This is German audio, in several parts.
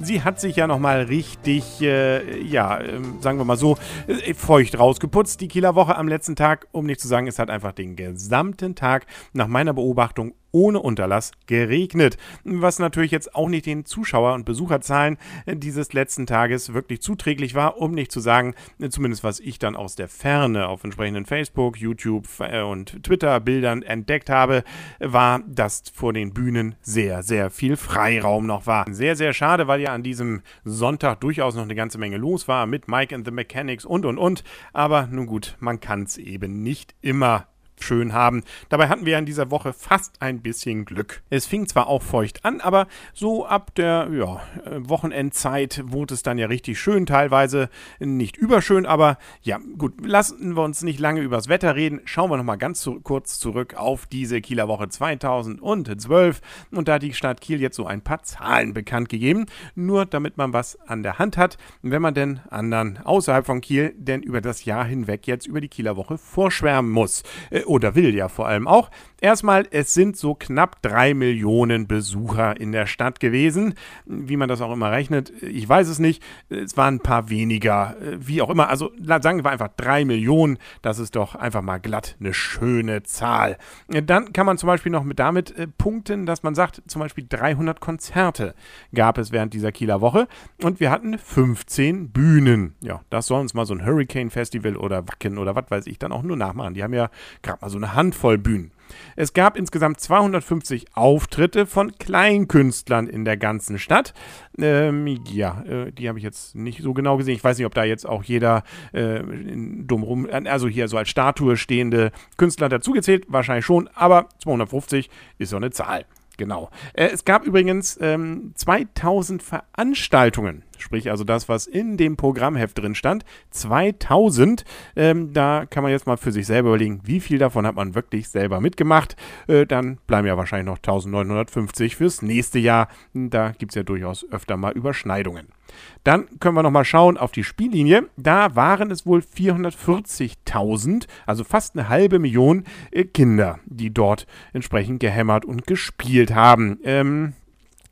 Sie hat sich ja nochmal richtig, äh, ja, äh, sagen wir mal so, äh, feucht rausgeputzt, die Kieler Woche am letzten Tag, um nicht zu sagen, es hat einfach den gesamten Tag nach meiner Beobachtung ohne Unterlass geregnet, was natürlich jetzt auch nicht den Zuschauer- und Besucherzahlen dieses letzten Tages wirklich zuträglich war, um nicht zu sagen, zumindest was ich dann aus der Ferne auf entsprechenden Facebook, YouTube äh, und Twitter-Bildern entdeckt habe, war, dass vor den Bühnen sehr, sehr viel Freiraum noch war. Sehr, sehr schade, weil ja an diesem Sonntag durchaus noch eine ganze Menge los war mit Mike and the Mechanics und und und. Aber nun gut, man kann es eben nicht immer schön haben. Dabei hatten wir in dieser Woche fast ein bisschen Glück. Es fing zwar auch feucht an, aber so ab der ja, Wochenendzeit wurde es dann ja richtig schön, teilweise nicht überschön, aber ja, gut, lassen wir uns nicht lange übers Wetter reden. Schauen wir nochmal ganz zu, kurz zurück auf diese Kieler Woche 2012 und da hat die Stadt Kiel jetzt so ein paar Zahlen bekannt gegeben, nur damit man was an der Hand hat, wenn man denn anderen außerhalb von Kiel denn über das Jahr hinweg jetzt über die Kieler Woche vorschwärmen muss. Äh, oder will ja vor allem auch. Erstmal, es sind so knapp drei Millionen Besucher in der Stadt gewesen. Wie man das auch immer rechnet, ich weiß es nicht. Es waren ein paar weniger, wie auch immer. Also sagen wir einfach drei Millionen. Das ist doch einfach mal glatt eine schöne Zahl. Dann kann man zum Beispiel noch mit damit äh, punkten, dass man sagt, zum Beispiel 300 Konzerte gab es während dieser Kieler Woche und wir hatten 15 Bühnen. Ja, das soll uns mal so ein Hurricane Festival oder Wacken oder was weiß ich dann auch nur nachmachen. Die haben ja gerade mal so eine Handvoll Bühnen. Es gab insgesamt 250 Auftritte von Kleinkünstlern in der ganzen Stadt. Ähm, ja, äh, die habe ich jetzt nicht so genau gesehen. Ich weiß nicht, ob da jetzt auch jeder äh, dumm rum, also hier so als Statue stehende Künstler dazugezählt. Wahrscheinlich schon, aber 250 ist so eine Zahl. Genau. Äh, es gab übrigens ähm, 2000 Veranstaltungen, sprich also das, was in dem Programmheft drin stand. 2000. Ähm, da kann man jetzt mal für sich selber überlegen, wie viel davon hat man wirklich selber mitgemacht. Äh, dann bleiben ja wahrscheinlich noch 1950 fürs nächste Jahr. Da gibt es ja durchaus öfter mal Überschneidungen. Dann können wir nochmal schauen auf die Spiellinie. Da waren es wohl 440.000, also fast eine halbe Million äh, Kinder, die dort entsprechend gehämmert und gespielt haben. Ähm,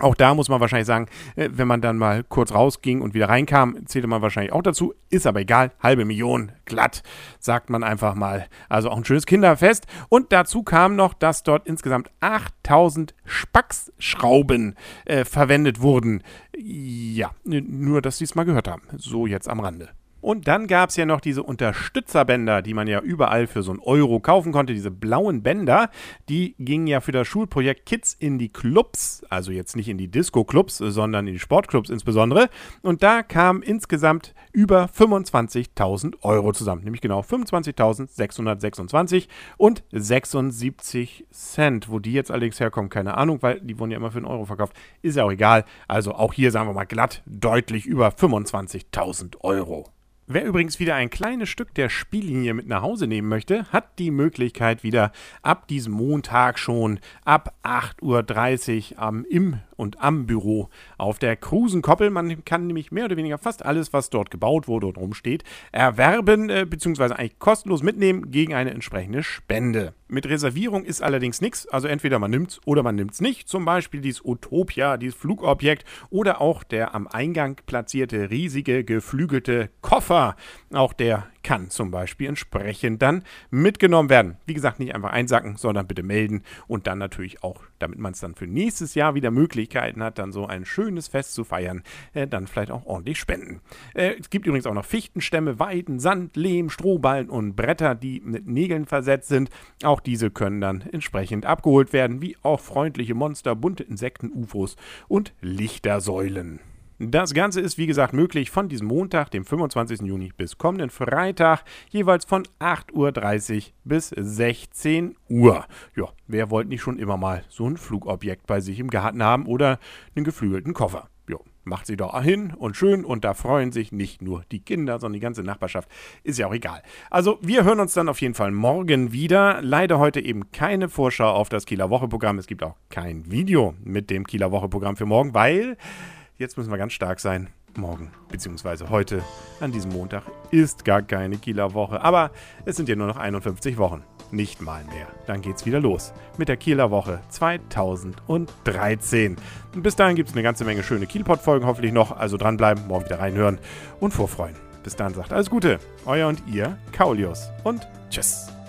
auch da muss man wahrscheinlich sagen, äh, wenn man dann mal kurz rausging und wieder reinkam, zählte man wahrscheinlich auch dazu. Ist aber egal, halbe Million, glatt, sagt man einfach mal. Also auch ein schönes Kinderfest. Und dazu kam noch, dass dort insgesamt 8000 Spacksschrauben äh, verwendet wurden. Ja, nur, dass Sie es mal gehört haben. So jetzt am Rande. Und dann gab es ja noch diese Unterstützerbänder, die man ja überall für so einen Euro kaufen konnte. Diese blauen Bänder, die gingen ja für das Schulprojekt Kids in die Clubs, also jetzt nicht in die Disco-Clubs, sondern in die Sportclubs insbesondere. Und da kamen insgesamt über 25.000 Euro zusammen, nämlich genau 25.626 und 76 Cent. Wo die jetzt allerdings herkommen, keine Ahnung, weil die wurden ja immer für einen Euro verkauft. Ist ja auch egal. Also auch hier sagen wir mal glatt deutlich über 25.000 Euro. Wer übrigens wieder ein kleines Stück der Spiellinie mit nach Hause nehmen möchte, hat die Möglichkeit wieder ab diesem Montag schon ab 8.30 Uhr am, im und am Büro auf der Krusenkoppel. Man kann nämlich mehr oder weniger fast alles, was dort gebaut wurde und rumsteht, erwerben äh, bzw. eigentlich kostenlos mitnehmen gegen eine entsprechende Spende. Mit Reservierung ist allerdings nichts, also entweder man nimmt es oder man nimmt es nicht. Zum Beispiel dieses Utopia, dieses Flugobjekt oder auch der am Eingang platzierte riesige geflügelte Koffer. Auch der kann zum Beispiel entsprechend dann mitgenommen werden. Wie gesagt, nicht einfach einsacken, sondern bitte melden und dann natürlich auch, damit man es dann für nächstes Jahr wieder Möglichkeiten hat, dann so ein schönes Fest zu feiern, äh, dann vielleicht auch ordentlich spenden. Äh, es gibt übrigens auch noch Fichtenstämme, Weiden, Sand, Lehm, Strohballen und Bretter, die mit Nägeln versetzt sind. Auch diese können dann entsprechend abgeholt werden, wie auch freundliche Monster, bunte Insekten, UFOs und Lichtersäulen. Das Ganze ist wie gesagt möglich von diesem Montag, dem 25. Juni, bis kommenden Freitag, jeweils von 8.30 Uhr bis 16 Uhr. Ja, wer wollte nicht schon immer mal so ein Flugobjekt bei sich im Garten haben oder einen geflügelten Koffer? macht sie doch hin und schön und da freuen sich nicht nur die Kinder, sondern die ganze Nachbarschaft. Ist ja auch egal. Also wir hören uns dann auf jeden Fall morgen wieder. Leider heute eben keine Vorschau auf das Kieler Woche-Programm. Es gibt auch kein Video mit dem Kieler Woche-Programm für morgen, weil jetzt müssen wir ganz stark sein. Morgen, beziehungsweise heute, an diesem Montag, ist gar keine Kieler Woche. Aber es sind ja nur noch 51 Wochen. Nicht mal mehr. Dann geht's wieder los mit der Kieler Woche 2013. Und bis dahin gibt es eine ganze Menge schöne Kielpot-Folgen hoffentlich noch. Also dranbleiben, morgen wieder reinhören und vorfreuen. Bis dann sagt alles Gute. Euer und ihr, Kaulius. Und tschüss.